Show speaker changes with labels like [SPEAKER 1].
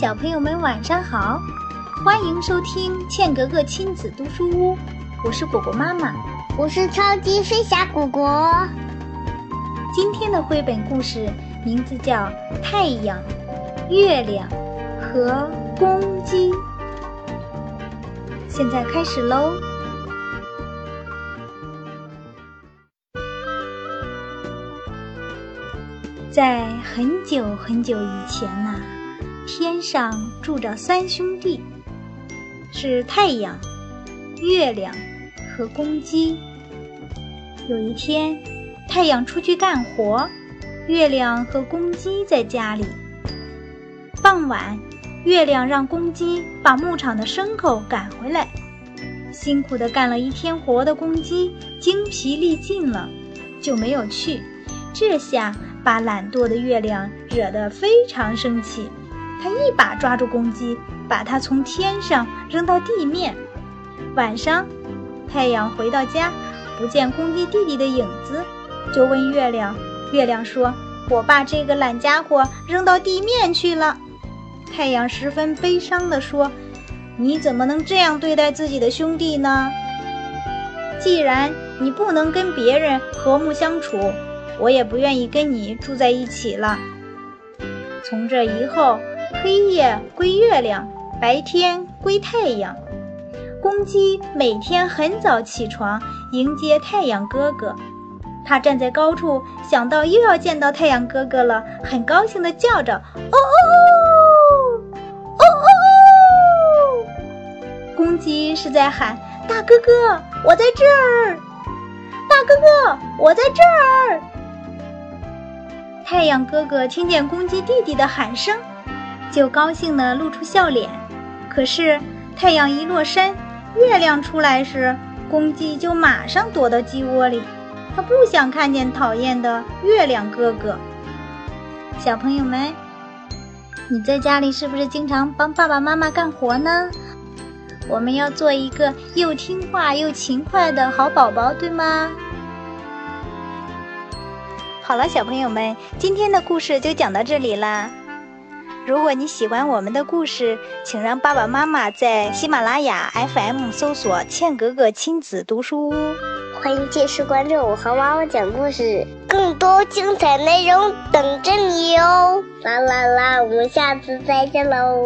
[SPEAKER 1] 小朋友们晚上好，欢迎收听茜格格亲子读书屋，我是果果妈妈，
[SPEAKER 2] 我是超级飞侠果果。
[SPEAKER 1] 今天的绘本故事名字叫《太阳、月亮和公鸡》，现在开始喽。在很久很久以前呐，天上住着三兄弟，是太阳、月亮和公鸡。有一天，太阳出去干活，月亮和公鸡在家里。傍晚，月亮让公鸡把牧场的牲口赶回来。辛苦的干了一天活的公鸡精疲力尽了，就没有去。这下。把懒惰的月亮惹得非常生气，他一把抓住公鸡，把它从天上扔到地面。晚上，太阳回到家，不见公鸡弟弟的影子，就问月亮。月亮说：“我把这个懒家伙扔到地面去了。”太阳十分悲伤地说：“你怎么能这样对待自己的兄弟呢？既然你不能跟别人和睦相处。”我也不愿意跟你住在一起了。从这以后，黑夜归月亮，白天归太阳。公鸡每天很早起床迎接太阳哥哥，它站在高处，想到又要见到太阳哥哥了，很高兴地叫着：“哦哦哦，哦哦哦！”公鸡是在喊：“大哥哥，我在这儿！大哥哥，我在这儿！”太阳哥哥听见公鸡弟弟的喊声，就高兴地露出笑脸。可是太阳一落山，月亮出来时，公鸡就马上躲到鸡窝里。它不想看见讨厌的月亮哥哥。小朋友们，你在家里是不是经常帮爸爸妈妈干活呢？我们要做一个又听话又勤快的好宝宝，对吗？好了，小朋友们，今天的故事就讲到这里啦。如果你喜欢我们的故事，请让爸爸妈妈在喜马拉雅 FM 搜索“倩格格亲子读书屋”。
[SPEAKER 2] 欢迎继续关注我和妈妈讲故事，更多精彩内容等着你哦！啦啦啦，我们下次再见喽。